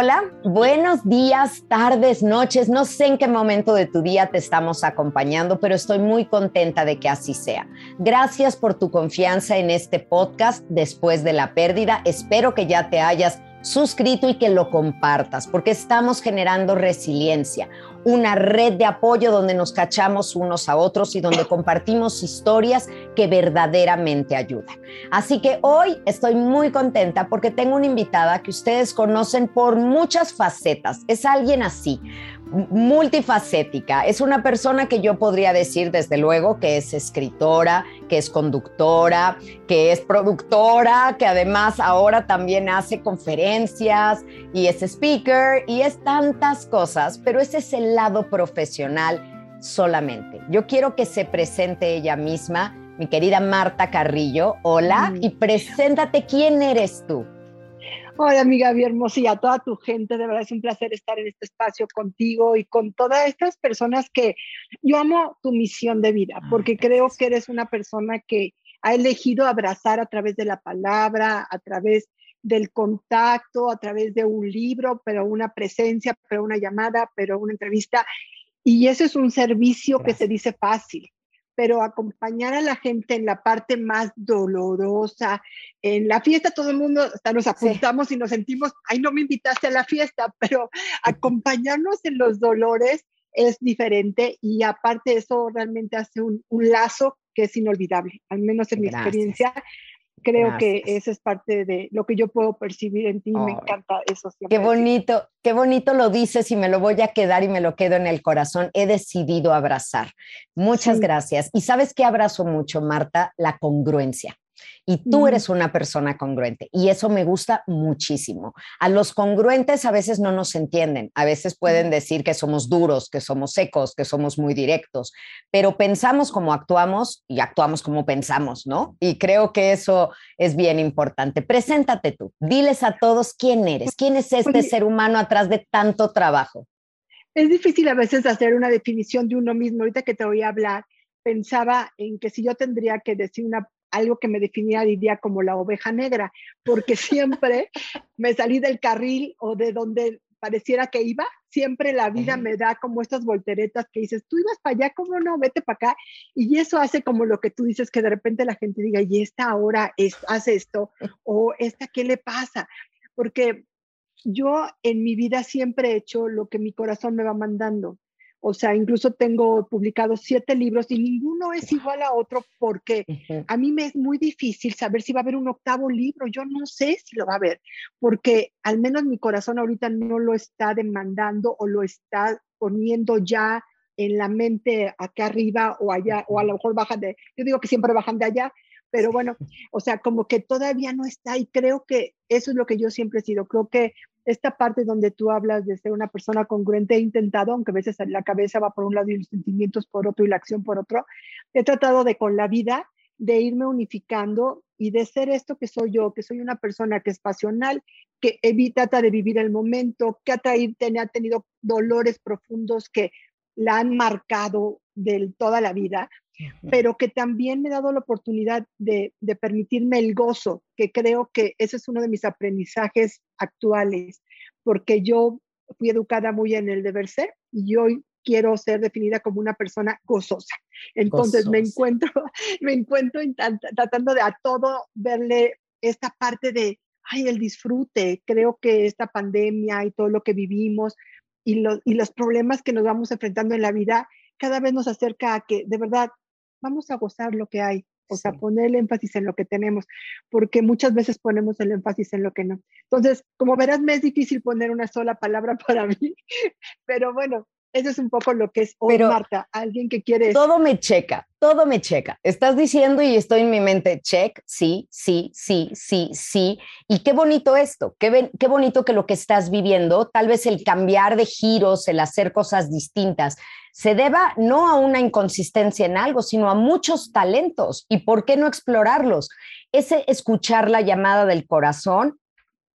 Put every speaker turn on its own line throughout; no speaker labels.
Hola, buenos días, tardes, noches. No sé en qué momento de tu día te estamos acompañando, pero estoy muy contenta de que así sea. Gracias por tu confianza en este podcast después de la pérdida. Espero que ya te hayas suscrito y que lo compartas, porque estamos generando resiliencia, una red de apoyo donde nos cachamos unos a otros y donde compartimos historias que verdaderamente ayudan. Así que hoy estoy muy contenta porque tengo una invitada que ustedes conocen por muchas facetas. Es alguien así, multifacética. Es una persona que yo podría decir desde luego que es escritora, que es conductora, que es productora, que además ahora también hace conferencias y es speaker y es tantas cosas, pero ese es el lado profesional solamente. Yo quiero que se presente ella misma, mi querida Marta Carrillo. Hola y preséntate quién eres tú.
Hola, amiga bien hermosa, y a toda tu gente, de verdad es un placer estar en este espacio contigo y con todas estas personas que yo amo tu misión de vida, porque creo que eres una persona que ha elegido abrazar a través de la palabra, a través del contacto, a través de un libro, pero una presencia, pero una llamada, pero una entrevista. Y ese es un servicio que se dice fácil pero acompañar a la gente en la parte más dolorosa, en la fiesta todo el mundo, hasta nos apuntamos y nos sentimos, ay, no me invitaste a la fiesta, pero acompañarnos en los dolores es diferente y aparte eso realmente hace un, un lazo que es inolvidable, al menos en mi experiencia creo que esa es parte de lo que yo puedo percibir en ti. me encanta eso.
Qué bonito, qué bonito lo dices y me lo voy a quedar y me lo quedo en el corazón. He decidido abrazar. Muchas gracias. Y sabes qué abrazo mucho, Marta, la congruencia. Y tú eres una persona congruente y eso me gusta muchísimo. A los congruentes a veces no nos entienden, a veces pueden decir que somos duros, que somos secos, que somos muy directos, pero pensamos como actuamos y actuamos como pensamos, ¿no? Y creo que eso es bien importante. Preséntate tú, diles a todos quién eres, quién es este ser humano atrás de tanto trabajo.
Es difícil a veces hacer una definición de uno mismo. Ahorita que te voy a hablar, pensaba en que si yo tendría que decir una algo que me definía diría como la oveja negra, porque siempre me salí del carril o de donde pareciera que iba, siempre la vida me da como estas volteretas que dices, tú ibas para allá, ¿cómo no? Vete para acá. Y eso hace como lo que tú dices, que de repente la gente diga, y esta ahora es, hace esto, o esta, ¿qué le pasa? Porque yo en mi vida siempre he hecho lo que mi corazón me va mandando. O sea, incluso tengo publicados siete libros y ninguno es igual a otro porque a mí me es muy difícil saber si va a haber un octavo libro. Yo no sé si lo va a haber, porque al menos mi corazón ahorita no lo está demandando o lo está poniendo ya en la mente acá arriba o allá, o a lo mejor bajan de, yo digo que siempre bajan de allá, pero bueno, o sea, como que todavía no está y creo que eso es lo que yo siempre he sido. Creo que esta parte donde tú hablas de ser una persona congruente, he intentado, aunque a veces la cabeza va por un lado y los sentimientos por otro y la acción por otro, he tratado de con la vida, de irme unificando y de ser esto que soy yo, que soy una persona que es pasional, que evita, trata de vivir el momento, que ha, traído, tenido dolores profundos que la han marcado de toda la vida, pero que también me ha dado la oportunidad de, de, permitirme el gozo, que creo que ese es uno de mis aprendizajes actuales, porque yo fui educada muy en el deber ser y hoy quiero ser definida como una persona gozosa. Entonces me encuentro, me encuentro tratando de a todo verle esta parte de, ay, el disfrute. Creo que esta pandemia y todo lo que vivimos y, los y los problemas que nos vamos enfrentando en la vida cada vez nos acerca a que de verdad vamos a gozar lo que hay, o sea, poner el énfasis en lo que tenemos, porque muchas veces ponemos el énfasis en lo que no. Entonces, como verás, me es difícil poner una sola palabra para mí, pero bueno, eso es un poco lo que es hoy, Marta, alguien que quiere...
Todo me checa, todo me checa. Estás diciendo y estoy en mi mente, check, sí, sí, sí, sí, sí. Y qué bonito esto, qué, qué bonito que lo que estás viviendo, tal vez el cambiar de giros, el hacer cosas distintas, se deba no a una inconsistencia en algo, sino a muchos talentos. ¿Y por qué no explorarlos? Ese escuchar la llamada del corazón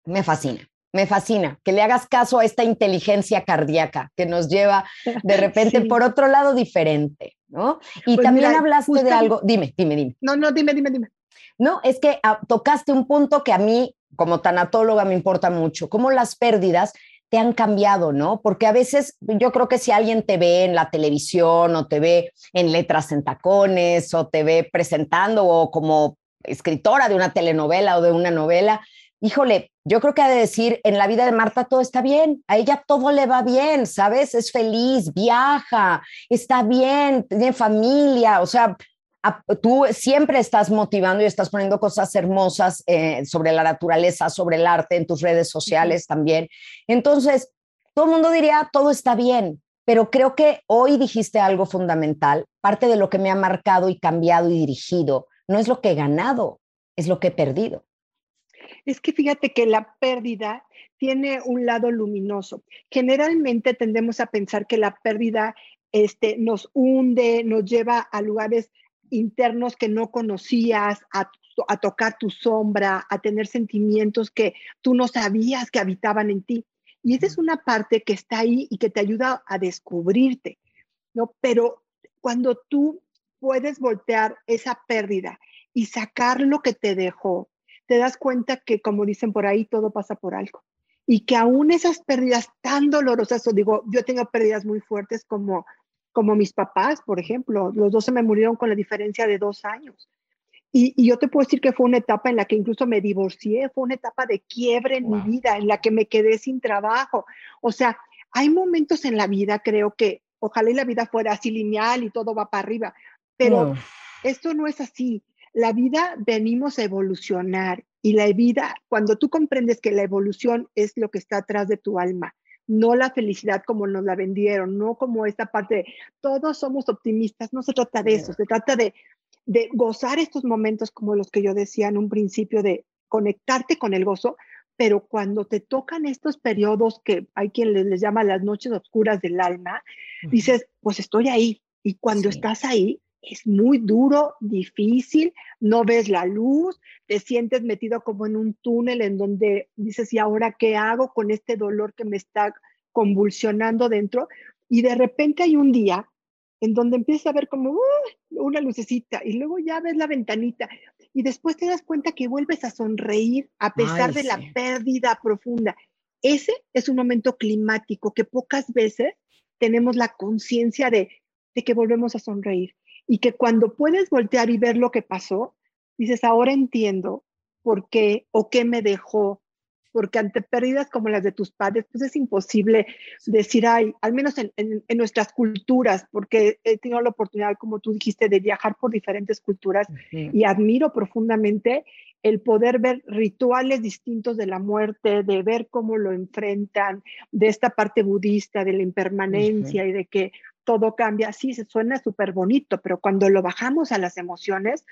me fascina. Me fascina que le hagas caso a esta inteligencia cardíaca que nos lleva de repente por otro lado diferente, ¿no? Y pues también hablaste de algo, dime, dime, dime.
No, no, dime, dime, dime.
No, es que ah, tocaste un punto que a mí como tanatóloga me importa mucho, cómo las pérdidas te han cambiado, ¿no? Porque a veces yo creo que si alguien te ve en la televisión o te ve en letras en tacones o te ve presentando o como escritora de una telenovela o de una novela, híjole, yo creo que ha de decir, en la vida de Marta todo está bien, a ella todo le va bien, ¿sabes? Es feliz, viaja, está bien, tiene familia, o sea, tú siempre estás motivando y estás poniendo cosas hermosas eh, sobre la naturaleza, sobre el arte en tus redes sociales también. Entonces, todo el mundo diría, todo está bien, pero creo que hoy dijiste algo fundamental. Parte de lo que me ha marcado y cambiado y dirigido no es lo que he ganado, es lo que he perdido.
Es que fíjate que la pérdida tiene un lado luminoso. Generalmente tendemos a pensar que la pérdida este, nos hunde, nos lleva a lugares internos que no conocías, a, a tocar tu sombra, a tener sentimientos que tú no sabías que habitaban en ti. Y esa es una parte que está ahí y que te ayuda a descubrirte, ¿no? Pero cuando tú puedes voltear esa pérdida y sacar lo que te dejó, te das cuenta que, como dicen por ahí, todo pasa por algo. Y que aún esas pérdidas tan dolorosas, o digo, yo tengo pérdidas muy fuertes como como mis papás, por ejemplo. Los dos se me murieron con la diferencia de dos años. Y, yo te puedo decir que fue una etapa en la que incluso me divorcié, fue una etapa de quiebre en mi vida, en la que me quedé sin trabajo. O sea, hay momentos en la vida, creo que ojalá y la vida fuera así lineal y todo va para arriba, pero esto no es así. La vida venimos a evolucionar y la vida, cuando tú comprendes que la evolución es lo que está atrás de tu alma, no la felicidad como nos la vendieron, no como esta parte de todos somos optimistas, no se trata de eso, se trata de, de gozar estos momentos como los que yo decía en un principio, de conectarte con el gozo, pero cuando te tocan estos periodos que hay quien les, llama las noches oscuras del alma, dices, pues estoy ahí. Y cuando estás ahí, es muy duro, difícil, no ves la luz, te sientes metido como en un túnel en donde dices, ¿y ahora qué hago con este dolor que me está convulsionando dentro? Y de repente hay un día en donde empiezas a ver como uh, una lucecita y luego ya ves la ventanita y después te das cuenta que vuelves a sonreír a pesar de la pérdida profunda. Ese es un momento climático que pocas veces tenemos la conciencia de, de que volvemos a sonreir y que cuando puedes voltear y ver lo que pasó, dices, ahora entiendo por qué o qué me dejó, porque ante pérdidas como las de tus padres, pues es imposible decir, ay, al menos en, nuestras culturas, porque he tenido la oportunidad, como tú dijiste, de viajar por diferentes culturas y admiro profundamente el poder ver rituales distintos de la muerte, de ver cómo lo enfrentan, de esta parte budista, de la impermanencia y de que todo cambia. Sí, se suena súper bonito, pero cuando lo bajamos a las emociones,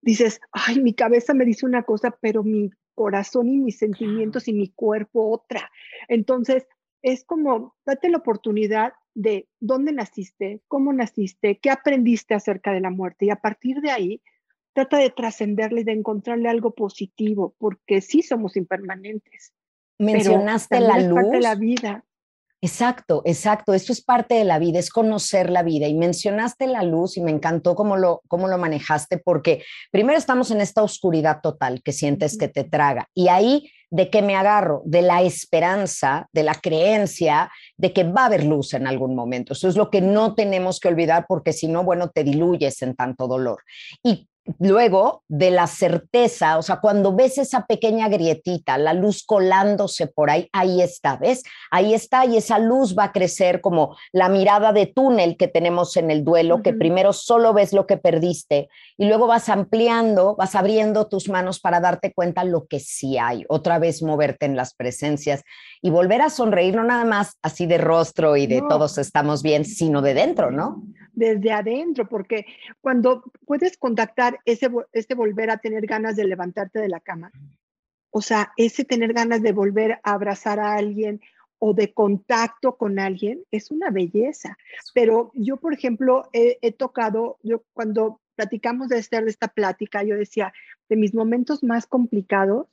dices, ay, mi cabeza me dice una cosa, pero mi corazón y mis sentimientos y mi cuerpo otra. Entonces, es como, date la oportunidad de dónde naciste, cómo naciste, qué aprendiste acerca de la muerte y a partir de ahí, trata de trascenderle y de encontrarle algo positivo, porque sí somos impermanentes.
Mencionaste la luz.
parte de la vida.
Exacto, exacto. Esto es parte de la vida, es conocer la vida. Y mencionaste la luz y me encantó cómo lo, cómo lo manejaste, porque primero estamos en esta oscuridad total que sientes que te traga. Y ahí, ¿de qué me agarro? De la esperanza, de la creencia de que va a haber luz en algún momento. Eso es lo que no tenemos que olvidar, porque si no, bueno, te diluyes en tanto dolor. Y luego de la certeza, o sea, cuando ves esa pequeña grietita, la luz colándose por ahí, ahí está, ¿ves? Ahí está y esa luz va a crecer como la mirada de túnel que tenemos en el duelo, que primero solo ves lo que perdiste y luego vas ampliando, vas abriendo tus manos para darte cuenta lo que sí hay, otra vez moverte en las presencias y volver a sonreír, no nada más así de rostro y de todos estamos bien, sino de dentro, ¿no?
Desde adentro, porque cuando puedes contactar ese, ese volver a tener ganas de levantarte de la cama, o sea, ese tener ganas de volver a abrazar a alguien o de contacto con alguien, es una belleza. Pero yo, por ejemplo, he, tocado, yo cuando platicamos de, este, de esta plática, yo decía, de mis momentos más complicados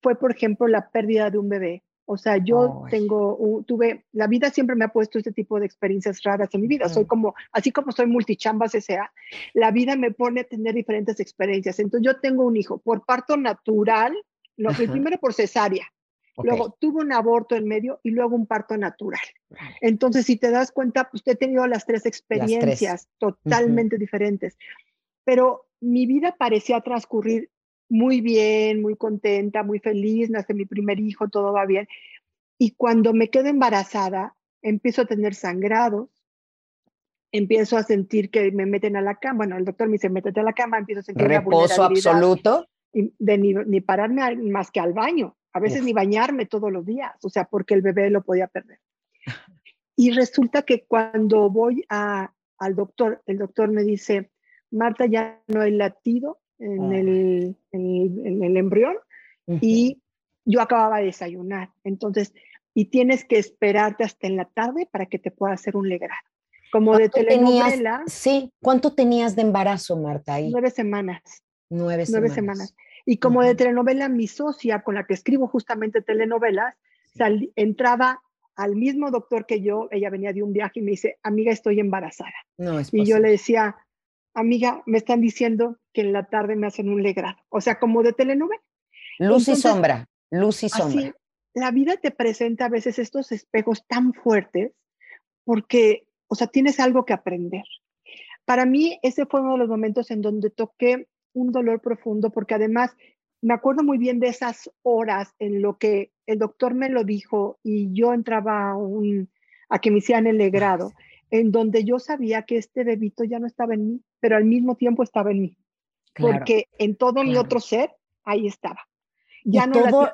fue, por ejemplo, la pérdida de un bebé. O sea, yo tengo, tuve, la vida siempre me ha puesto este tipo de experiencias raras en mi vida. Soy como, así como soy multichambas sea, la vida me pone a tener diferentes experiencias. Entonces yo tengo un hijo por parto natural, el primero por cesárea. Luego tuve un aborto en medio y luego un parto natural. Entonces, si te das cuenta, pues he tenido las tres experiencias totalmente diferentes. Pero mi vida parecía transcurrir muy bien, muy contenta, muy feliz, nace mi primer hijo, todo va bien. Y cuando me quedo embarazada, empiezo a tener sangrados, empiezo a sentir que me meten a la cama. Bueno, el doctor me dice, métete a la cama, empiezo a sentir
reposo absoluto.
De ni, ni, pararme más que al baño, a veces ni bañarme todos los días, o sea, porque el bebé lo podía perder. Y resulta que cuando voy a, al doctor, el doctor me dice, Marta, ya no hay latido en, el, en, el, embrión y yo acababa de desayunar. Entonces, y tienes que esperarte hasta en la tarde para que te pueda hacer un legrado. Como de telenovela.
sí, ¿cuánto tenías de embarazo, Marta? Ahí?
Nueve semanas.
Nueve,
nueve semanas. Y como de telenovela, mi socia, con la que escribo justamente telenovelas, entraba al mismo doctor que yo, ella venía de un viaje y me dice, amiga, estoy embarazada.
No, es
y yo le decía, amiga, me están diciendo que en la tarde me hacen un legrado. O sea, como de telenovela.
Luz y sombra, luz y sombra.
la vida te presenta a veces estos espejos tan fuertes porque, o sea, tienes algo que aprender. Para mí, ese fue uno de los momentos en donde toqué un dolor profundo porque además me acuerdo muy bien de esas horas en lo que el doctor me lo dijo y yo entraba a, un, a que me hicieran el legrado, en donde yo sabía que este bebito ya no estaba en mí, pero al mismo tiempo estaba en mí, porque en todo mi otro ser, ahí estaba.
Ya no todo,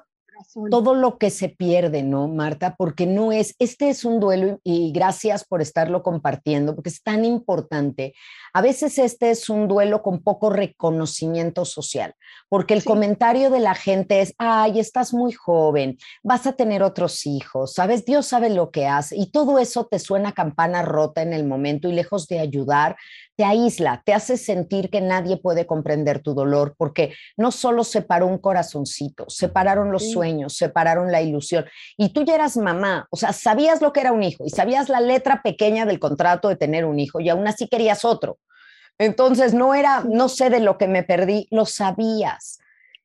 todo lo que se pierde, ¿no, Marta? Porque no es, este es un duelo y gracias por estarlo compartiendo, porque es tan importante. A veces este es un duelo con poco reconocimiento social, porque el comentario de la gente es, ay, estás muy joven, vas a tener otros hijos, ¿sabes? Dios sabe lo que hace y todo eso te suena campana rota en el momento y lejos de ayudar, te aísla, te hace sentir que nadie puede comprender tu dolor, porque no solo separó un corazoncito, separaron los sueños, separaron la ilusión. Y tú ya eras mamá, o sea, sabías lo que era un hijo y sabías la letra pequeña del contrato de tener un hijo y aún así querías otro. Entonces, no era, no sé de lo que me perdí, lo sabías.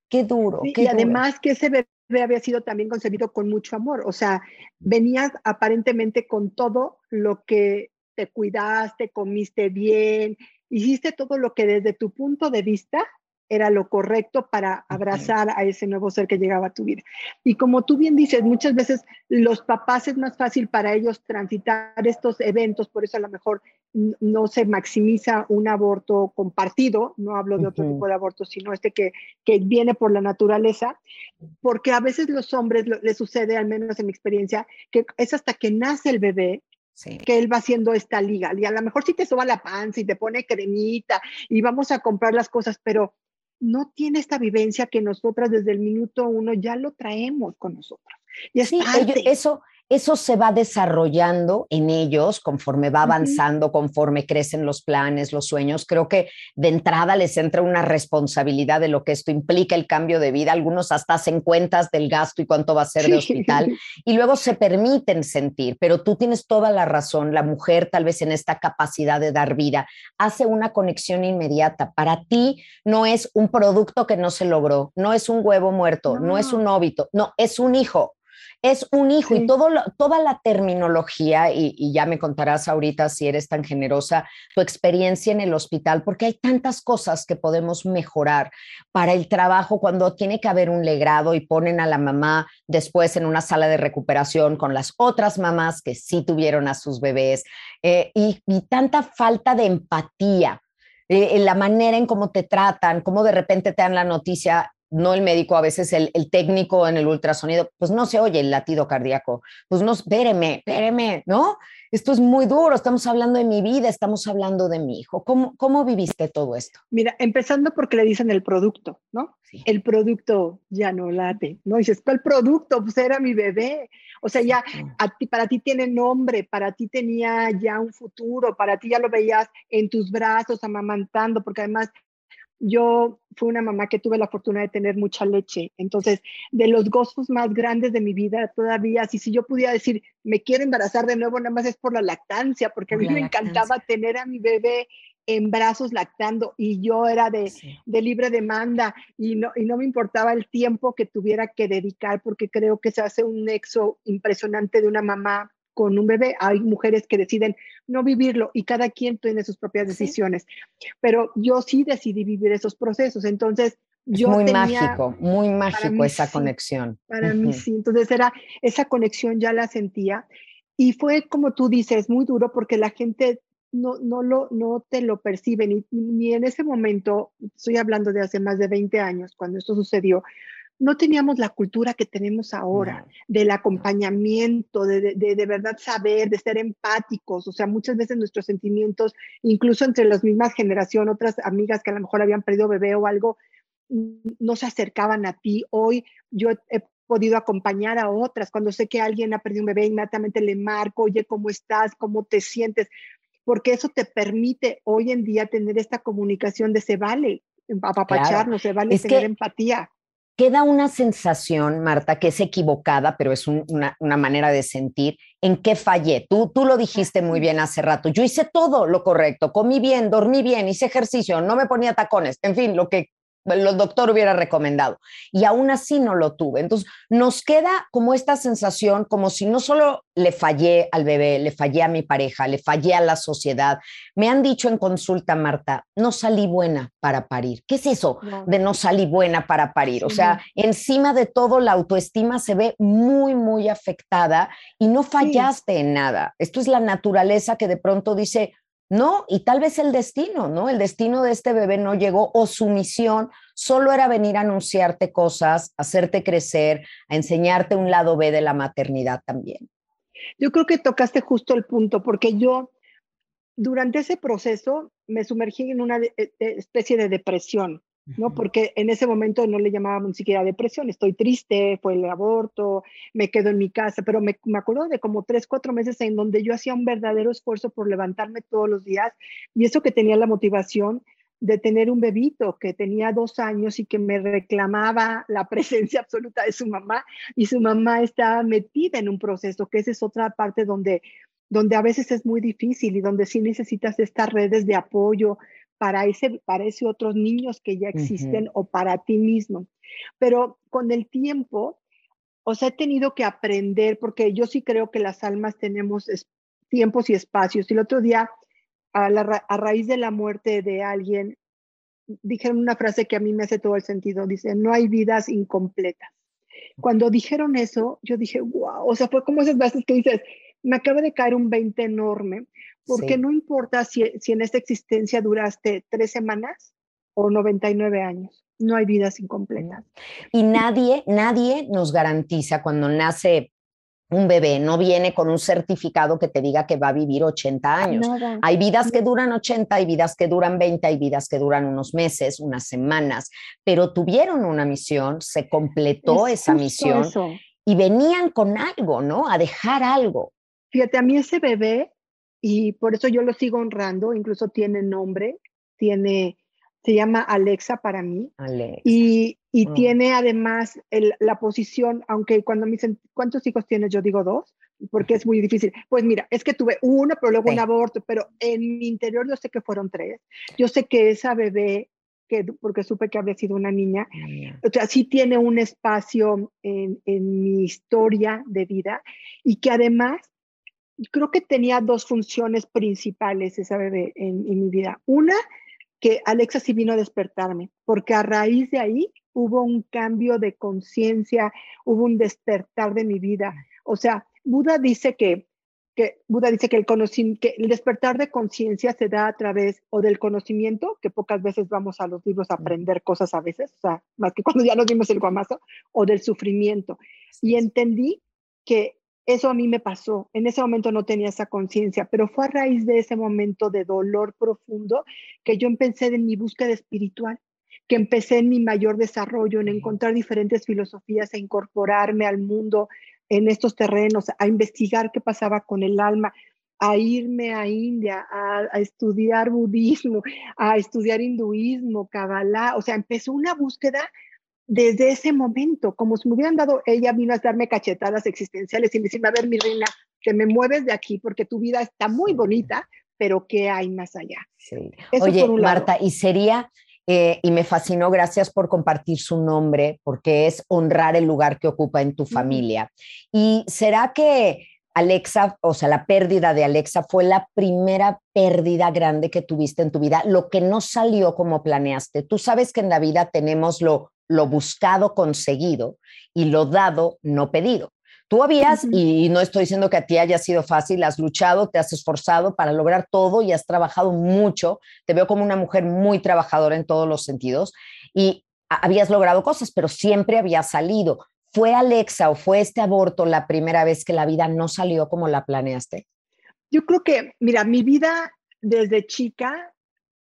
Qué duro. y
además que ese bebé había sido también concebido con mucho amor, o sea, venías aparentemente con todo lo que te cuidaste, comiste bien, hiciste todo lo que desde tu punto de vista era lo correcto para abrazar a ese nuevo ser que llegaba a tu vida. Y como tú bien dices, muchas veces los papás es más fácil para ellos transitar estos eventos, por eso a lo mejor no se maximiza un aborto compartido, no hablo de otro tipo de aborto, sino este que, que, viene por la naturaleza, porque a veces los hombres les sucede, al menos en mi experiencia, que es hasta que nace el bebé que él va haciendo esta liga. Y a lo mejor sí te soba la panza y te pone cremita y vamos a comprar las cosas, pero no tiene esta vivencia que nosotras desde el minuto uno ya lo traemos con nosotros.
Y sí, eso, eso se va desarrollando en ellos conforme va avanzando, conforme crecen los planes, los sueños. Creo que de entrada les entra una responsabilidad de lo que esto implica el cambio de vida. Algunos hasta hacen cuentas del gasto y cuánto va a ser de hospital y luego se permiten sentir, pero tú tienes toda la razón. La mujer tal vez en esta capacidad de dar vida hace una conexión inmediata. Para ti no es un producto que no se logró, no es un huevo muerto, no, no es un óbito, no, es un hijo es un hijo y todo toda la terminología, y, ya me contarás ahorita si eres tan generosa, tu experiencia en el hospital, porque hay tantas cosas que podemos mejorar para el trabajo cuando tiene que haber un legrado y ponen a la mamá después en una sala de recuperación con las otras mamás que sí tuvieron a sus bebés, eh, y, tanta falta de empatía. Eh, en la manera en cómo te tratan, cómo de repente te dan la noticia, no el médico, a veces el, técnico en el ultrasonido, pues no se oye el latido cardíaco, pues no, espéreme, espéreme, ¿no? Esto es muy duro, estamos hablando de mi vida, estamos hablando de mi hijo. ¿Cómo, cómo viviste todo esto?
Mira, empezando porque le dicen el producto, ¿no? El producto ya no late, ¿no? dices, ¿cuál producto? Pues era mi bebé. O sea, ya a ti, para ti tiene nombre, para ti tenía ya un futuro, para ti ya lo veías en tus brazos amamantando, porque además yo fui una mamá que tuve la fortuna de tener mucha leche. Entonces, de los gozos más grandes de mi vida todavía, si, si yo pudiera decir, me quiero embarazar de nuevo, nada más es por la lactancia, porque a mí me encantaba tener a mi bebé en brazos lactando y yo era de, de, libre demanda y no, y no me importaba el tiempo que tuviera que dedicar porque creo que se hace un nexo impresionante de una mamá con un bebé. Hay mujeres que deciden no vivirlo y cada quien tiene sus propias decisiones, pero yo sí decidí vivir esos procesos. Entonces, yo
muy mágico, muy mágico esa conexión.
Para mí sí, entonces era esa conexión ya la sentía y fue como tú dices, muy duro porque la gente no, no, lo, no te lo percibe, ni, ni en ese momento, estoy hablando de hace más de 20 años, cuando esto sucedió, no teníamos la cultura que tenemos ahora, del acompañamiento, de, de, de, verdad saber, de ser empáticos. O sea, muchas veces nuestros sentimientos, incluso entre las mismas generaciones, otras amigas que a lo mejor habían perdido bebé o algo, no se acercaban a ti. Hoy yo he podido acompañar a otras. Cuando sé que alguien ha perdido un bebé, inmediatamente le marco, oye, ¿cómo estás? ¿Cómo te sientes? Porque eso te permite hoy en día tener esta comunicación de se vale apapacharnos, se vale tener empatía
queda una sensación, Marta, que es equivocada, pero es una, una, manera de sentir, en qué fallé. Tú, tú lo dijiste muy bien hace rato. Yo hice todo lo correcto, comí bien, dormí bien, hice ejercicio, no me ponía tacones, en fin, lo que el doctor hubiera recomendado. Y aún así no lo tuve. Entonces, nos queda como esta sensación, como si no solo le fallé al bebé, le fallé a mi pareja, le fallé a la sociedad. Me han dicho en consulta, Marta, no salí buena para parir. ¿Qué es eso de no salí buena para parir? O sea, encima de todo, la autoestima se ve muy, muy afectada y no fallaste en nada. Esto es la naturaleza que de pronto dice, no, y tal vez el destino, ¿no? El destino de este bebé no llegó o su misión solo era venir a anunciarte cosas, hacerte crecer, a enseñarte un lado B de la maternidad también.
Yo creo que tocaste justo el punto, porque yo durante ese proceso me sumergí en una eh, especie de depresión. ¿No? Porque en ese momento no le llamábamos ni siquiera depresión, estoy triste, fue el aborto, me quedo en mi casa, pero me, me, acuerdo de como tres, cuatro meses en donde yo hacía un verdadero esfuerzo por levantarme todos los días y eso que tenía la motivación de tener un bebito que tenía dos años y que me reclamaba la presencia absoluta de su mamá y su mamá estaba metida en un proceso, que esa es otra parte donde, donde a veces es muy difícil y donde sí necesitas estas redes de apoyo, para ese, para ese otros niños que ya existen o para ti mismo. Pero con el tiempo, o sea, he tenido que aprender, porque yo sí creo que las almas tenemos tiempos y espacios. Y el otro día, a, a raíz de la muerte de alguien, dijeron una frase que a mí me hace todo el sentido. Dice, no hay vidas incompletas. Cuando dijeron eso, yo dije, wow, o sea, fue como esas veces que dices, me acaba de caer un 20 enorme, porque no importa si, si, en esta existencia duraste tres semanas o 99 años, no hay vidas incompletas.
Y nadie, nadie nos garantiza cuando nace un bebé, no viene con un certificado que te diga que va a vivir 80 años. Hay vidas que duran 80, hay vidas que duran 20, hay vidas que duran unos meses, unas semanas, pero tuvieron una misión, se completó esa misión y venían con algo, ¿no? A dejar algo.
Fíjate, a mí ese bebé y por eso yo lo sigo honrando, incluso tiene nombre, tiene, se llama Alexa para mí. Alexa. Y, y mm. tiene además el, la posición, aunque cuando me dicen, ¿cuántos hijos tienes? Yo digo dos, porque es muy difícil. Pues mira, es que tuve uno, pero luego un aborto, pero en mi interior yo sé que fueron tres. Yo sé que esa bebé, que, porque supe que había sido una niña, o sea, sí tiene un espacio en, en mi historia de vida y que además creo que tenía dos funciones principales esa bebé en, mi vida. Una, que Alexa sí vino a despertarme, porque a raíz de ahí hubo un cambio de conciencia, hubo un despertar de mi vida. O sea, Buda dice que, que Buda dice que el, que el despertar de conciencia se da a través o del conocimiento, que pocas veces vamos a los libros a aprender cosas a veces, o sea, más que cuando ya nos dimos el guamazo, o del sufrimiento. Y entendí que eso a mí me pasó. En ese momento no tenía esa conciencia, pero fue a raíz de ese momento de dolor profundo que yo empecé en mi búsqueda espiritual, que empecé en mi mayor desarrollo, en encontrar diferentes filosofías, a incorporarme al mundo en estos terrenos, a investigar qué pasaba con el alma, a irme a India, a, a estudiar budismo, a estudiar hinduismo, Kabbalah. O sea, empezó una búsqueda desde ese momento, como si me hubieran dado, ella vino a darme cachetadas existenciales y decirme, a ver, mi reina, que me mueves de aquí porque tu vida está muy bonita, pero ¿qué hay más allá?
Sí. Oye, Marta, y sería, eh, y me fascinó, gracias por compartir su nombre, porque es honrar el lugar que ocupa en tu familia. Y será que Alexa, o sea, la pérdida de Alexa fue la primera pérdida grande que tuviste en tu vida, lo que no salió como planeaste. Tú sabes que en la vida tenemos lo, lo buscado conseguido y lo dado no pedido. Tú habías, y no estoy diciendo que a ti haya sido fácil, has luchado, te has esforzado para lograr todo y has trabajado mucho. Te veo como una mujer muy trabajadora en todos los sentidos y habías logrado cosas, pero siempre había salido. ¿Fue Alexa o fue este aborto la primera vez que la vida no salió como la planeaste?
Yo creo que, mira, mi vida desde chica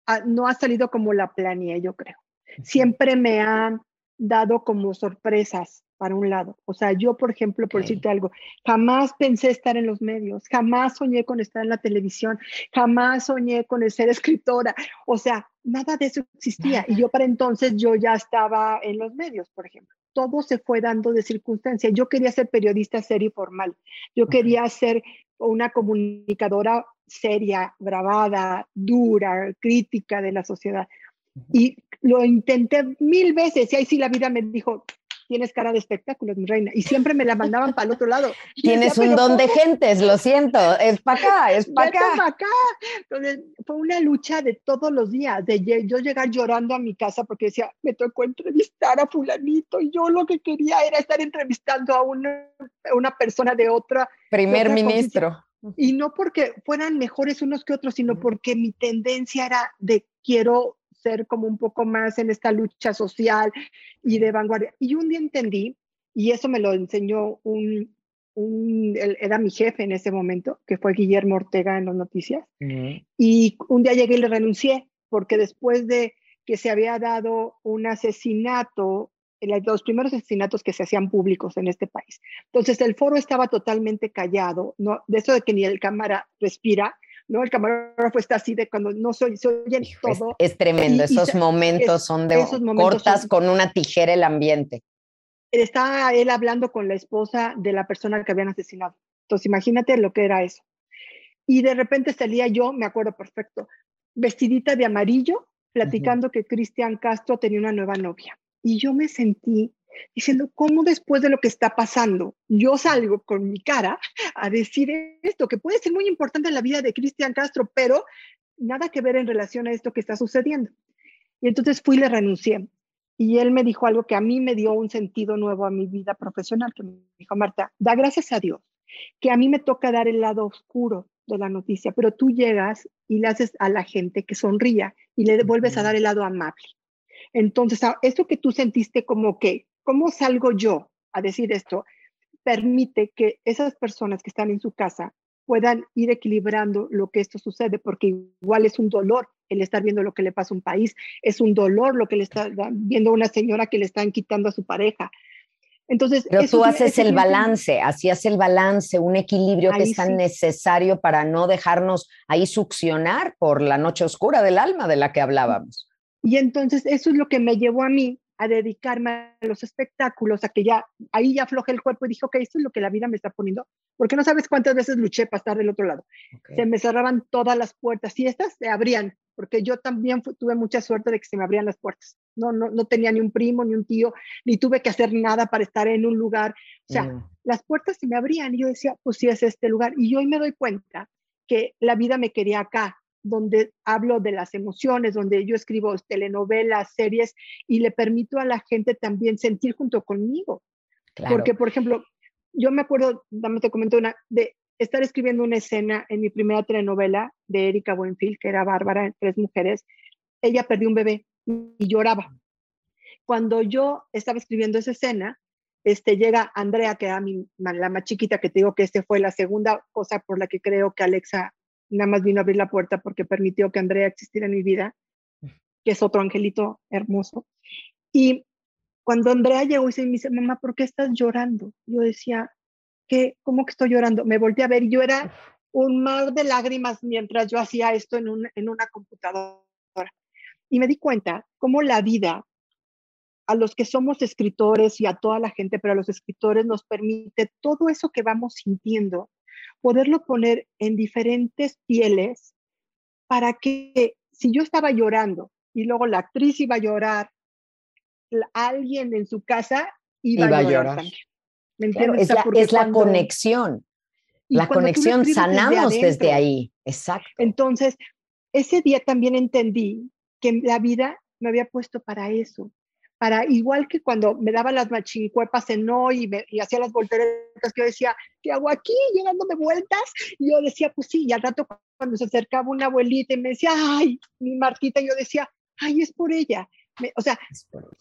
ah, no ha salido como la planeé, yo creo. Siempre me han dado como sorpresas para un lado. O sea, yo, por ejemplo, por decirte algo, jamás pensé estar en los medios, jamás soñé con estar en la televisión, jamás soñé con ser escritora. O sea, nada de eso existía. Y yo para entonces yo ya estaba en los medios, por ejemplo todo se fue dando de circunstancia. Yo quería ser periodista seria y formal. Yo quería ser una comunicadora seria, grabada, dura, crítica de la sociedad. Y lo intenté mil veces y ahí sí la vida me dijo, tienes cara de espectáculos, mi reina. Y siempre me la mandaban para el otro lado.
Tienes un don de gentes, lo siento, es para acá, es para acá.
acá. Entonces, fue una lucha de todos los días, de yo llegar llorando a mi casa porque decía, me tocó entrevistar a fulanito y yo lo que quería era estar entrevistando a una, una persona de otra.
Primer ministro.
Y no porque fueran mejores unos que otros, sino porque mi tendencia era de quiero ser como un poco más en esta lucha social y de vanguardia. Y un día entendí, y eso me lo enseñó un, un era mi jefe en ese momento, que fue Guillermo Ortega en las noticias, y un día llegué y le renuncié, porque después de que se había dado un asesinato, los primeros asesinatos que se hacían públicos en este país. Entonces el foro estaba totalmente callado, ¿no? de eso de que ni el cámara respira, ¿no? El camarógrafo está así de cuando no soy, soy en todo.
Es, tremendo, esos momentos son de cortas con una tijera el ambiente.
Está él hablando con la esposa de la persona que habían asesinado. Entonces, imagínate lo que era eso. Y de repente salía yo, me acuerdo perfecto, vestidita de amarillo, platicando que Cristian Castro tenía una nueva novia. Y yo me sentí diciendo, ¿cómo después de lo que está pasando, yo salgo con mi cara a decir esto, que puede ser muy importante en la vida de Cristian Castro, pero nada que ver en relación a esto que está sucediendo? Y entonces fui y le renuncié. Y él me dijo algo que a mí me dio un sentido nuevo a mi vida profesional, que me dijo, Marta, da gracias a Dios, que a mí me toca dar el lado oscuro de la noticia, pero tú llegas y le haces a la gente que sonría y le vuelves a dar el lado amable. Entonces, esto que tú sentiste como que ¿Cómo salgo yo a decir esto? Permite que esas personas que están en su casa puedan ir equilibrando lo que esto sucede, porque igual es un dolor el estar viendo lo que le pasa a un país, es un dolor lo que le está viendo a una señora que le están quitando a su pareja. Entonces,
Pero tú haces el balance, así hace el balance, un equilibrio que es tan necesario para no dejarnos ahí succionar por la noche oscura del alma de la que hablábamos.
Y entonces eso es lo que me llevó a mí a dedicarme a los espectáculos, a que ya ahí ya afloje el cuerpo y dije, ok, esto es lo que la vida me está poniendo, porque no sabes cuántas veces luché para estar del otro lado. Se me cerraban todas las puertas y estas se abrían, porque yo también tuve mucha suerte de que se me abrían las puertas. No, no, no tenía ni un primo, ni un tío, ni tuve que hacer nada para estar en un lugar. O sea, mm. las puertas se me abrían y yo decía, pues sí es este lugar. Y hoy me doy cuenta que la vida me quería acá, donde hablo de las emociones, donde yo escribo telenovelas, series y le permito a la gente también sentir junto conmigo. Porque, por ejemplo, yo me acuerdo, dame te comento una, de estar escribiendo una escena en mi primera telenovela de Erika Buenfield, que era Bárbara, Tres Mujeres. Ella perdió un bebé y lloraba. Cuando yo estaba escribiendo esa escena, este, llega Andrea, que era mi, la más chiquita, que te digo que este fue la segunda cosa por la que creo que Alexa nada más vino a abrir la puerta porque permitió que Andrea existiera en mi vida, que es otro angelito hermoso. Y cuando Andrea llegó y me dice, mamá, ¿por qué estás llorando? Yo decía, ¿qué? ¿Cómo que estoy llorando? Me volteé a ver y yo era un mar de lágrimas mientras yo hacía esto en, un, en una computadora. Y me di cuenta cómo la vida, a los que somos escritores y a toda la gente, pero a los escritores nos permite todo eso que vamos sintiendo, poderlo poner en diferentes pieles para que si yo estaba llorando y luego la actriz iba a llorar, alguien en su casa iba, a llorar, también.
es la, es la conexión. La conexión sanamos desde, ahí. Exacto.
Entonces, ese día también entendí que la vida me había puesto para eso. Para, igual que cuando me daba las machincuepas en no y, me, y hacía las volteretas, que yo decía, ¿qué hago aquí? Llegándome vueltas. Y yo decía, pues sí, y al rato cuando se acercaba una abuelita y me decía, ay, mi Martita, yo decía, ay, es por ella. o sea,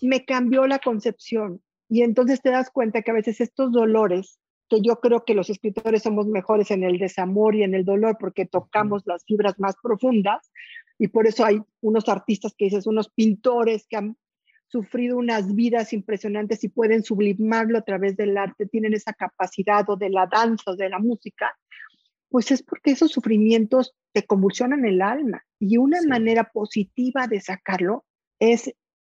me cambió la concepción. Y entonces te das cuenta que a veces estos dolores, que yo creo que los escritores somos mejores en el desamor y en el dolor porque tocamos las fibras más profundas, y por eso hay unos artistas que dices, unos pintores que han sufrido unas vidas impresionantes y pueden sublimarlo a través del arte, tienen esa capacidad o de la danza o de la música, pues es porque esos sufrimientos te convulsionan el alma y una manera positiva de sacarlo es,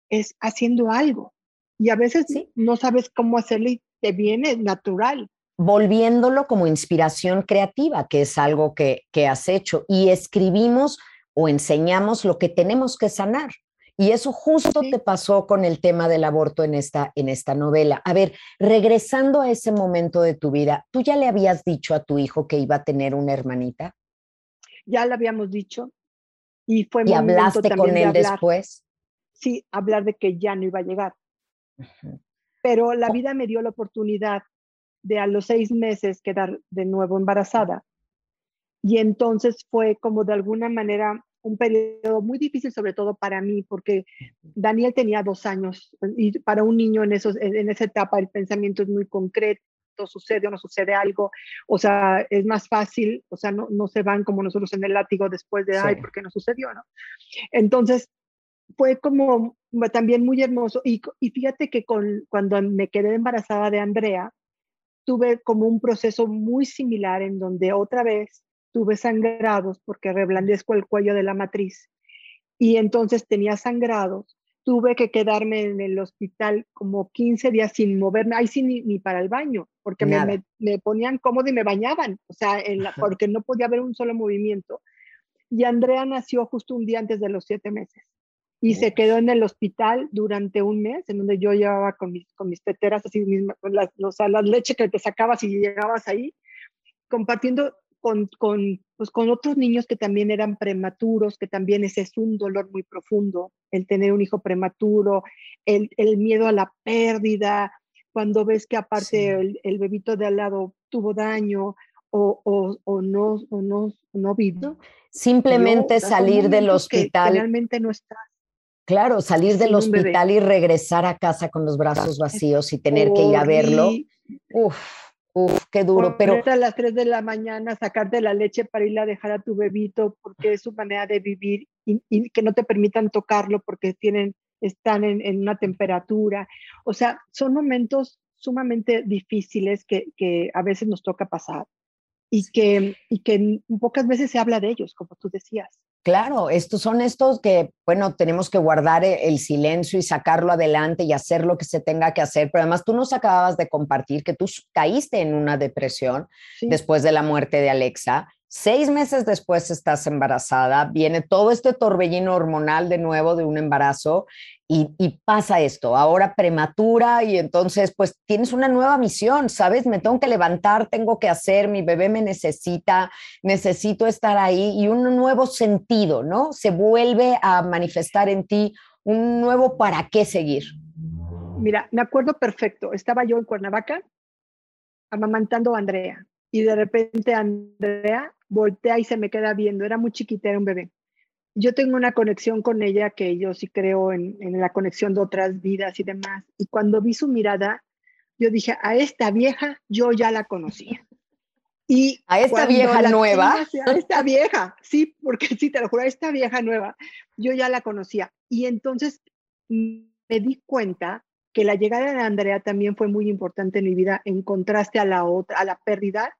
es haciendo algo. Y a veces no sabes cómo hacerlo y te viene natural.
Volviéndolo como inspiración creativa, que es algo que, que has hecho. Y escribimos o enseñamos lo que tenemos que sanar. Y eso justo te pasó con el tema del aborto en esta, en esta novela. A ver, regresando a ese momento de tu vida, ¿tú ya le habías dicho a tu hijo que iba a tener una hermanita?
Ya le habíamos dicho. Y fue
¿Y hablaste con él después?
Sí, hablar de que ya no iba a llegar. Pero la vida me dio la oportunidad de a los seis meses quedar de nuevo embarazada. Y entonces fue como de alguna manera un periodo muy difícil, sobre todo para mí, porque Daniel tenía dos años y para un niño en, esos, en esa etapa el pensamiento es muy concreto, sucede o no sucede algo, o sea, es más fácil, o sea, no, no se van como nosotros en el látigo después de, ay, porque no sucedió, ¿no? Entonces, fue como también muy hermoso y, y fíjate que con, cuando me quedé embarazada de Andrea, tuve como un proceso muy similar en donde otra vez tuve sangrados porque reblandezco el cuello de la matriz y entonces tenía sangrados. Tuve que quedarme en el hospital como 15 días sin moverme, ahí sí ni, para el baño, porque me, me, ponían cómodo y me bañaban, o sea, en la, porque no podía haber un solo movimiento. Y Andrea nació justo un día antes de los siete meses y se quedó en el hospital durante un mes, en donde yo llevaba con mis, con mis teteras, así mismas, las, o sea, las leches que te sacabas y llegabas ahí, compartiendo con, con, pues con otros niños que también eran prematuros, que también ese es un dolor muy profundo, el tener un hijo prematuro, el, el miedo a la pérdida, cuando ves que aparte el, el, bebito de al lado tuvo daño o, o, o no, o no, no vivió.
Simplemente salir del hospital.
realmente no estás.
Claro, salir del hospital y regresar a casa con los brazos vacíos y tener que ir a verlo. Uf Uf, qué duro, pero...
A las 3 de la mañana sacarte la leche para ir a dejar a tu bebito porque es su manera de vivir y, que no te permitan tocarlo porque tienen, están en, en, una temperatura. O sea, son momentos sumamente difíciles que, que a veces nos toca pasar y que, y que pocas veces se habla de ellos, como tú decías.
Claro, estos son estos que, bueno, tenemos que guardar e, el silencio y sacarlo adelante y hacer lo que se tenga que hacer. Pero además tú nos acababas de compartir que tú caíste en una depresión después de la muerte de Alexa Seis meses después estás embarazada, viene todo este torbellino hormonal de nuevo de un embarazo y, pasa esto, ahora prematura y entonces pues tienes una nueva misión, ¿sabes? Me tengo que levantar, tengo que hacer, mi bebé me necesita, necesito estar ahí y un nuevo sentido, ¿no? Se vuelve a manifestar en ti un nuevo para qué seguir.
Mira, me acuerdo perfecto, estaba yo en Cuernavaca amamantando a Andrea y de repente Andrea voltea y se me queda viendo, era muy chiquita, era un bebé. Yo tengo una conexión con ella que yo sí creo en, la conexión de otras vidas y demás. Y cuando vi su mirada, yo dije, a esta vieja yo ya la conocía.
Y a esta vieja nueva.
a esta vieja, sí, porque sí, te lo juro, a esta vieja nueva, yo ya la conocía. Y entonces me di cuenta que la llegada de Andrea también fue muy importante en mi vida en contraste a la otra, a la pérdida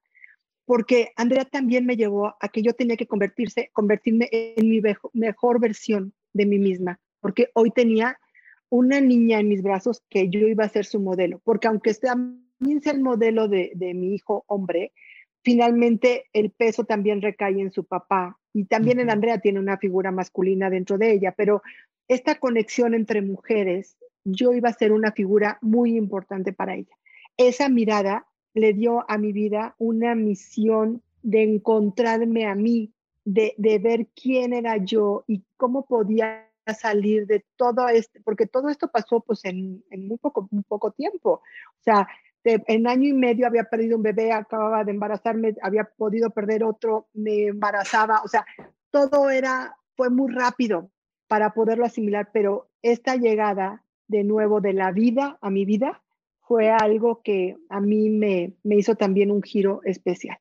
porque Andrea también me llevó a que yo tenía que convertirse, convertirme en mi mejor versión de mí misma, porque hoy tenía una niña en mis brazos que yo iba a ser su modelo, porque aunque también sea el modelo de, de mi hijo hombre, finalmente el peso también recae en su papá y también en Andrea tiene una figura masculina dentro de ella, pero esta conexión entre mujeres, yo iba a ser una figura muy importante para ella. Esa mirada le dio a mi vida una misión de encontrarme a mí, de, ver quién era yo y cómo podía salir de todo esto, porque todo esto pasó pues en, muy, poco, muy poco tiempo. O sea, en año y medio había perdido un bebé, acababa de embarazarme, había podido perder otro, me embarazaba, o sea, todo era, fue muy rápido para poderlo asimilar, pero esta llegada de nuevo de la vida a mi vida fue algo que a mí me, me hizo también un giro especial.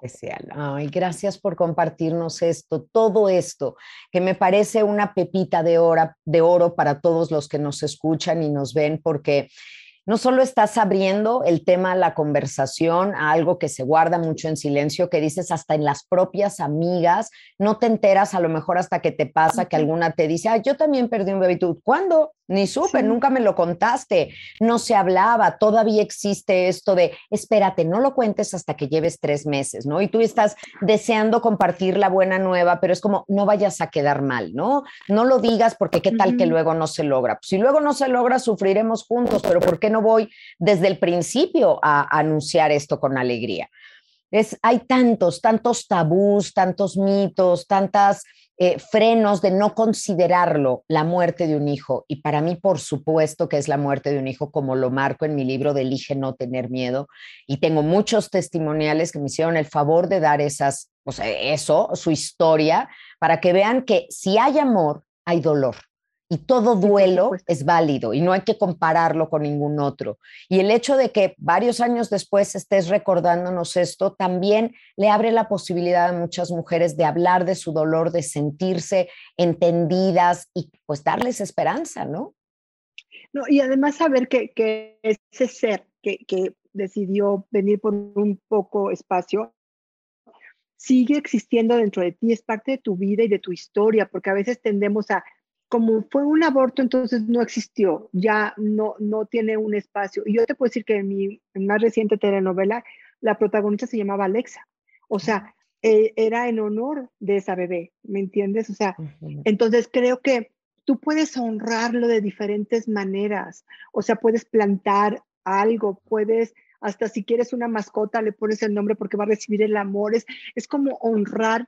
Especial. Ay, gracias por compartirnos esto, todo esto, que me parece una pepita de, de oro para todos los que nos escuchan y nos ven, porque no solo estás abriendo el tema, la conversación a algo que se guarda mucho en silencio, que dices hasta en las propias amigas, no te enteras a lo mejor hasta que te pasa que alguna te dice, ah, yo también perdí un bebé. ¿Tú cuándo? Ni supe, nunca me lo contaste, no se hablaba, todavía existe esto de, espérate, no lo cuentes hasta que lleves tres meses, ¿no? Y tú estás deseando compartir la buena nueva, pero es como, no vayas a quedar mal, ¿no? No lo digas porque qué tal que luego no se logra. Pues, si luego no se logra, sufriremos juntos, pero ¿por qué no voy desde el principio a, anunciar esto con alegría? Es, hay tantos, tantos tabús, tantos mitos, tantas eh, frenos de no considerarlo la muerte de un hijo. Y para mí, por supuesto que es la muerte de un hijo, como lo marco en mi libro de Elige no tener miedo. Y tengo muchos testimoniales que me hicieron el favor de dar esas, o sea, eso, su historia, para que vean que si hay amor, hay dolor y todo duelo es válido y no hay que compararlo con ningún otro. Y el hecho de que varios años después estés recordándonos esto también le abre la posibilidad a muchas mujeres de hablar de su dolor, de sentirse entendidas y pues darles esperanza, ¿no?
No, y además saber que, que ese ser que, que decidió venir por un poco espacio sigue existiendo dentro de ti, es parte de tu vida y de tu historia, porque a veces tendemos a como fue un aborto, entonces no existió, ya no, no tiene un espacio. Y yo te puedo decir que en mi más reciente telenovela, la protagonista se llamaba Alexa. O sea, eh, era en honor de esa bebé, ¿me entiendes? O sea, entonces creo que tú puedes honrarlo de diferentes maneras. O sea, puedes plantar algo, puedes, hasta si quieres una mascota, le pones el nombre porque va a recibir el amor. Es, es como honrar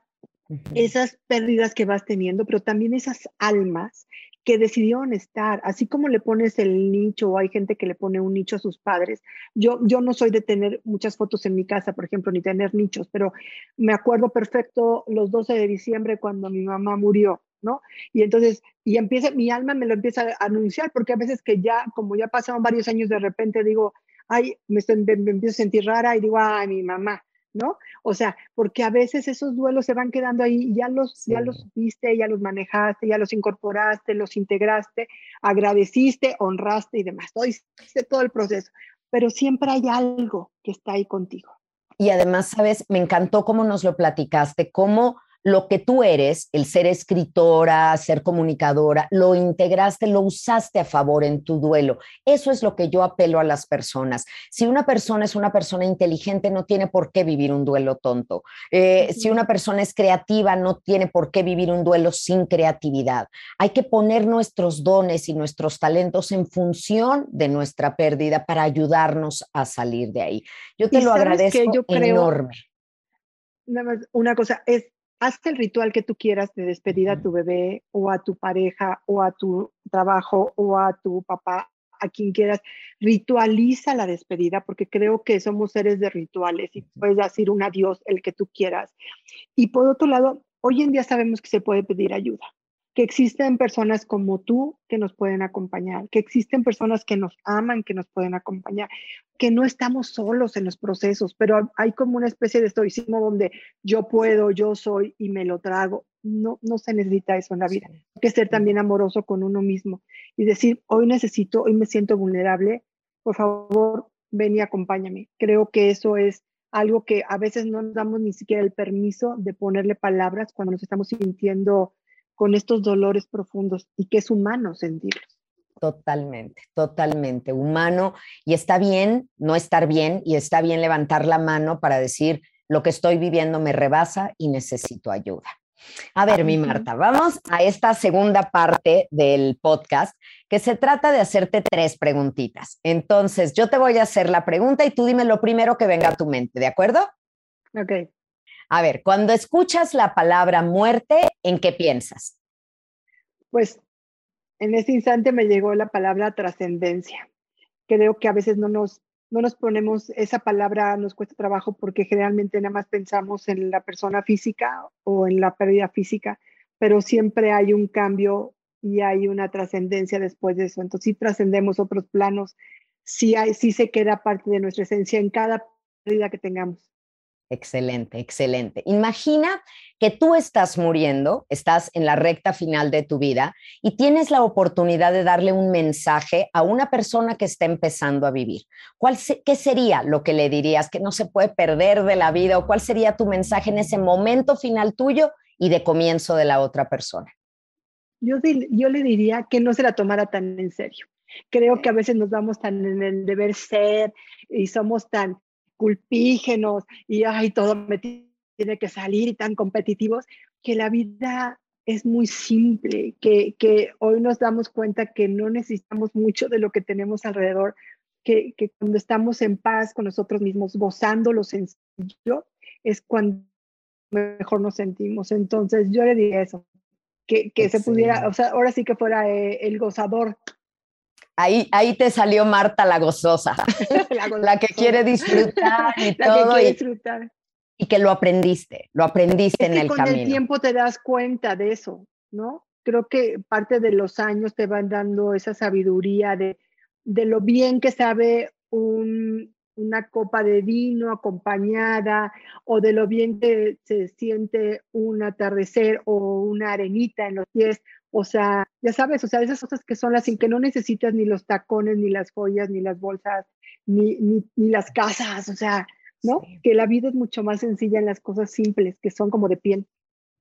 esas pérdidas que vas teniendo, pero también esas almas que decidieron estar, así como le pones el nicho o hay gente que le pone un nicho a sus padres. Yo, yo no soy de tener muchas fotos en mi casa, por ejemplo, ni tener nichos, pero me acuerdo perfecto los 12 de diciembre cuando mi mamá murió, ¿no? Y entonces, y empieza, mi alma me lo empieza a anunciar, porque a veces que ya, como ya pasaron varios años, de repente digo, ay, me, me empiezo a sentir rara y digo, ay, mi mamá. ¿No? O sea, porque a veces esos duelos se van quedando ahí ya los, ya los supiste, ya los manejaste, ya los incorporaste, los integraste, agradeciste, honraste y demás. Todo, hiciste todo el proceso, pero siempre hay algo que está ahí contigo.
Y además, sabes, me encantó cómo nos lo platicaste, cómo lo que tú eres, el ser escritora, ser comunicadora, lo integraste, lo usaste a favor en tu duelo. Eso es lo que yo apelo a las personas. Si una persona es una persona inteligente, no tiene por qué vivir un duelo tonto. Eh, si una persona es creativa, no tiene por qué vivir un duelo sin creatividad. Hay que poner nuestros dones y nuestros talentos en función de nuestra pérdida para ayudarnos a salir de ahí. Yo te lo agradezco yo enorme.
una cosa, es haz el ritual que tú quieras de despedir a tu bebé o a tu pareja o a tu trabajo o a tu papá, a quien quieras. Ritualiza la despedida porque creo que somos seres de rituales y puedes decir un adiós el que tú quieras. Y por otro lado, hoy en día sabemos que se puede pedir ayuda que existen personas como tú que nos pueden acompañar, que existen personas que nos aman, que nos pueden acompañar, que no estamos solos en los procesos, pero hay como una especie de estoicismo donde yo puedo, yo soy y me lo trago. No, no se necesita eso en la vida. Hay que ser también amoroso con uno mismo y decir, hoy necesito, hoy me siento vulnerable, por favor, ven y acompáñame. Creo que eso es algo que a veces no nos damos ni siquiera el permiso de ponerle palabras cuando nos estamos sintiendo con estos dolores profundos y que es humano sentirlos.
Totalmente, totalmente humano. Y está bien no estar bien y está bien levantar la mano para decir, lo que estoy viviendo me rebasa y necesito ayuda. A ver, mi Marta, vamos a esta segunda parte del podcast que se trata de hacerte tres preguntitas. Entonces, yo te voy a hacer la pregunta y tú dime lo primero que venga a tu mente, ¿de acuerdo?
Ok.
A ver, cuando escuchas la palabra muerte, ¿en qué piensas?
Pues en ese instante me llegó la palabra trascendencia. Creo que a veces no nos, no nos ponemos esa palabra, nos cuesta trabajo porque generalmente nada más pensamos en la persona física o en la pérdida física, pero siempre hay un cambio y hay una trascendencia después de eso. Entonces sí trascendemos otros planos, sí, sí se queda parte de nuestra esencia en cada pérdida que tengamos.
Excelente, excelente. Imagina que tú estás muriendo, estás en la recta final de tu vida y tienes la oportunidad de darle un mensaje a una persona que está empezando a vivir. ¿Cuál ¿Qué sería lo que le dirías que no se puede perder de la vida o cuál sería tu mensaje en ese momento final tuyo y de comienzo de la otra persona?
Yo, yo le diría que no se la tomara tan en serio. Creo que a veces nos vamos tan en el deber ser y somos tan culpígenos y ay, todo me tiene que salir y tan competitivos, que la vida es muy simple, que, que hoy nos damos cuenta que no necesitamos mucho de lo que tenemos alrededor, que, que cuando estamos en paz con nosotros mismos, gozando lo sencillo, es cuando mejor nos sentimos. Entonces yo le diría eso, que, que se pudiera, o sea, ahora sí que fuera eh, el gozador
Ahí, ahí te salió Marta la gozosa, la, que quiere disfrutar y todo. y, disfrutar. y que lo aprendiste, lo aprendiste en el camino. Con
el tiempo te das cuenta de eso, ¿no? Creo que parte de los años te van dando esa sabiduría de, de lo bien que sabe una copa de vino acompañada o de lo bien que se siente un atardecer o una arenita en los pies o sea, ya sabes, o sea, esas cosas que son las sin que no necesitas ni los tacones, ni las joyas, ni las bolsas, ni, ni, ni las casas, o sea, ¿no? Que la vida es mucho más sencilla en las cosas simples, que son como de piel.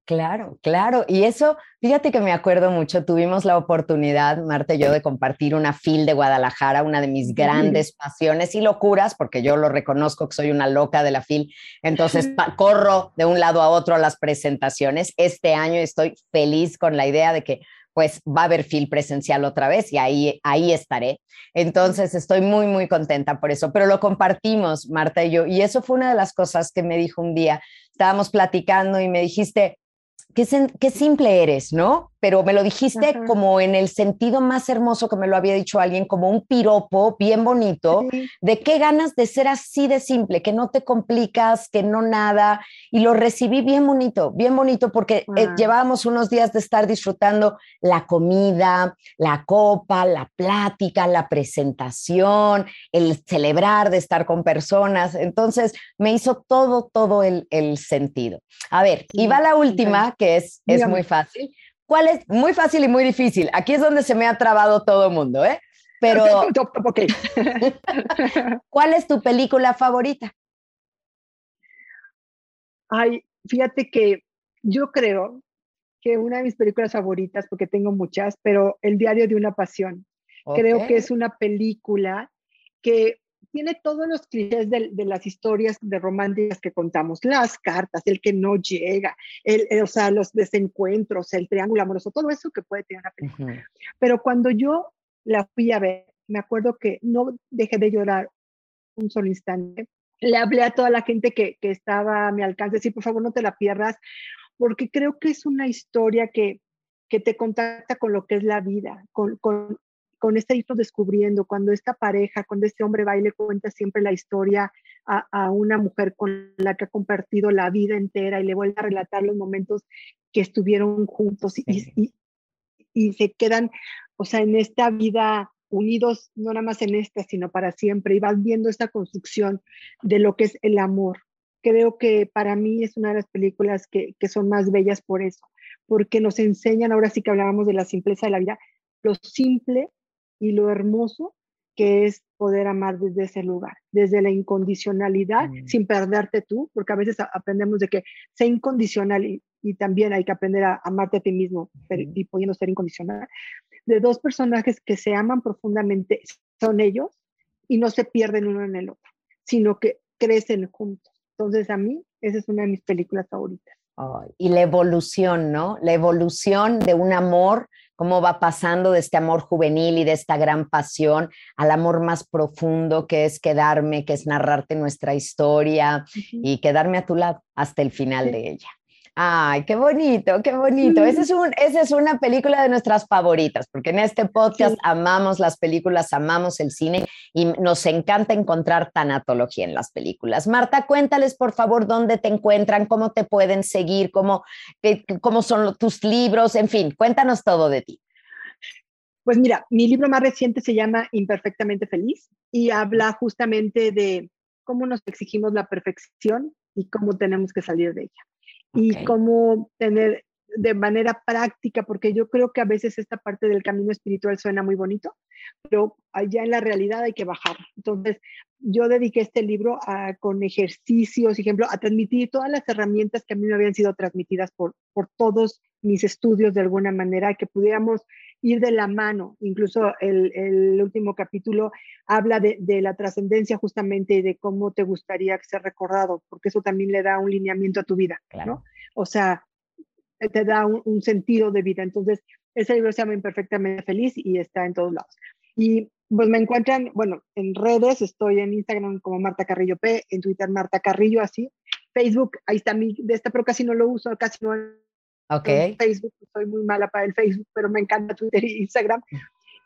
Claro, claro. Y eso, fíjate que me acuerdo mucho, tuvimos la oportunidad, Marta y yo, de compartir una FIL de Guadalajara, una de mis grandes pasiones y locuras, porque yo lo reconozco que soy una loca de la FIL. Entonces, corro de un lado a otro a las presentaciones. Este año estoy feliz con la idea de que pues va a haber FIL presencial otra vez y ahí, ahí estaré. Entonces estoy muy, muy contenta por eso, pero lo compartimos, Marta y yo, y eso fue una de las cosas que me dijo un día, estábamos platicando y me dijiste, qué, qué simple eres, ¿no? Pero me lo dijiste como en el sentido más hermoso que me lo había dicho alguien, como un piropo bien bonito, de qué ganas de ser así de simple, que no te complicas, que no nada, y lo recibí bien bonito, bien bonito, porque eh, llevábamos unos días de estar disfrutando la comida, la copa, la plática, la presentación, el celebrar de estar con personas, entonces me hizo todo, todo el, el sentido. A ver, y va la última, que es, es muy fácil. ¿Cuál es? Muy fácil y muy difícil. Aquí es donde se me ha trabado todo el mundo, ¿eh? Pero, ¿cuál es tu película favorita?
Ay, fíjate que yo creo que una de mis películas favoritas, porque tengo muchas, pero El diario de una pasión. Creo que es una película que tiene todos los clichés de, las historias de románticas que contamos, las cartas, el que no llega, el, o sea, los desencuentros, el triángulo amoroso, todo eso que puede tener una película. Pero cuando yo la fui a ver, me acuerdo que no dejé de llorar un solo instante. Le hablé a toda la gente que, que estaba a mi alcance, sí, por favor no te la pierdas, porque creo que es una historia que, que te contacta con lo que es la vida, con, con, con este hijo descubriendo, cuando esta pareja, cuando este hombre va y le cuenta siempre la historia a, una mujer con la que ha compartido la vida entera y le vuelve a relatar los momentos que estuvieron juntos y, y, se quedan, o sea, en esta vida unidos, no nada más en esta, sino para siempre, y vas viendo esta construcción de lo que es el amor. Creo que para mí es una de las películas que, que son más bellas por eso, porque nos enseñan, ahora sí que hablábamos de la simpleza de la vida, lo simple y lo hermoso que es poder amar desde ese lugar, desde la incondicionalidad, mm. sin perderte tú, porque a veces aprendemos de que sea incondicional y, también hay que aprender a amarte a ti mismo y pudiendo ser incondicional, de dos personajes que se aman profundamente, son ellos y no se pierden uno en el otro, sino que crecen juntos. Entonces a mí esa es una de mis películas favoritas.
y la evolución, ¿no? La evolución de un amor, cómo va pasando de este amor juvenil y de esta gran pasión al amor más profundo que es quedarme, que es narrarte nuestra historia y quedarme a tu lado hasta el final de ella. Ay, qué bonito, qué bonito. Esa es, un, esa es una película de nuestras favoritas, porque en este podcast amamos las películas, amamos el cine y nos encanta encontrar tanatología en las películas. Marta, cuéntales por favor dónde te encuentran, cómo te pueden seguir, cómo, cómo son tus libros, en fin, cuéntanos todo de ti.
Pues mira, mi libro más reciente se llama Imperfectamente Feliz y habla justamente de cómo nos exigimos la perfección y cómo tenemos que salir de ella y cómo tener de manera práctica, porque yo creo que a veces esta parte del camino espiritual suena muy bonito, pero allá en la realidad hay que bajar. Entonces, yo dediqué este libro a, con ejercicios, ejemplo, a transmitir todas las herramientas que a mí me habían sido transmitidas por, por todos mis estudios de alguna manera, que pudiéramos ir de la mano. Incluso el, el último capítulo habla de, de la trascendencia justamente y de cómo te gustaría ser recordado, porque eso también le da un lineamiento a tu vida, ¿no? O sea, te da un, sentido de vida. Entonces, ese libro se llama Imperfectamente Feliz y está en todos lados. Y pues me encuentran, bueno, en redes, estoy en Instagram como Marta Carrillo P, en Twitter Marta Carrillo, así. Facebook, ahí está mi, de esta, pero casi no lo uso, casi no.
Ok.
Facebook, soy muy mala para el Facebook, pero me encanta Twitter e Instagram.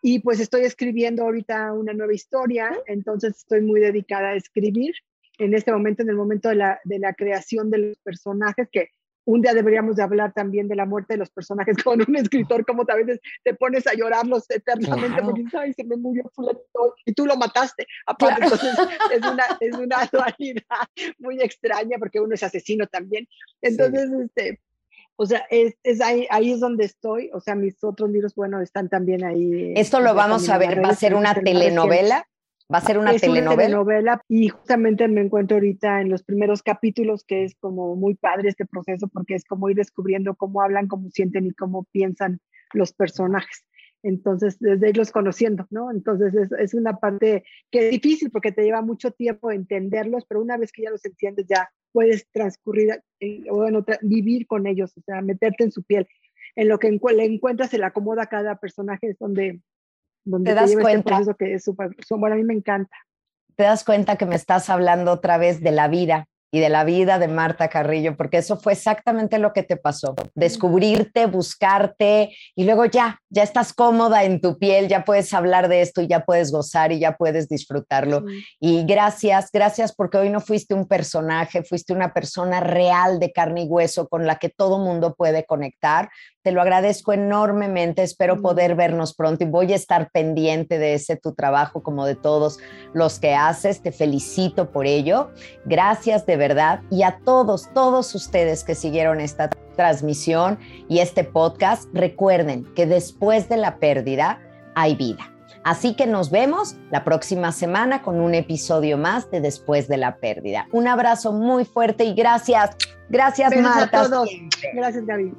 Y pues estoy escribiendo ahorita una nueva historia, entonces estoy muy dedicada a escribir en este momento, en el momento de la, de la creación de los personajes, que un día deberíamos de hablar también de la muerte de los personajes con un escritor, como a veces te pones a llorarlos eternamente porque ay, se me murió y tú lo mataste. Aparte, entonces es una, es una dualidad muy extraña porque uno es asesino también. Entonces, este, o sea, es, es, ahí, ahí es donde estoy. O sea, mis otros libros, bueno, están también ahí.
Esto lo vamos a ver, va a ser una telenovela. Va a ser una telenovela.
y justamente me encuentro ahorita en los primeros capítulos, que es como muy padre este proceso, porque es como ir descubriendo cómo hablan, cómo sienten y cómo piensan los personajes. Entonces, desde irlos conociendo, ¿no? Entonces, es, es una parte que es difícil porque te lleva mucho tiempo entenderlos, pero una vez que ya los entiendes, ya puedes transcurrir o bueno, vivir con ellos, o sea, meterte en su piel. En lo que le encuentras, se le acomoda a cada personaje, es donde donde
te das este cuenta.
que es súper, bueno, a mí me encanta.
Te das cuenta que me estás hablando otra vez de la vida, y de la vida de Marta Carrillo, porque eso fue exactamente lo que te pasó, descubrirte, buscarte y luego ya, ya estás cómoda en tu piel, ya puedes hablar de esto y ya puedes gozar y ya puedes disfrutarlo. Y gracias, gracias porque hoy no fuiste un personaje, fuiste una persona real de carne y hueso con la que todo mundo puede conectar. Te lo agradezco enormemente, espero poder vernos pronto y voy a estar pendiente de ese tu trabajo como de todos los que haces. Te felicito por ello. Gracias de verdad y a todos, todos ustedes que siguieron esta transmisión y este podcast, recuerden que después de la pérdida hay vida. Así que nos vemos la próxima semana con un episodio más de Después de la pérdida. Un abrazo muy fuerte y gracias. Gracias,
Marta. a todos. Gracias, David.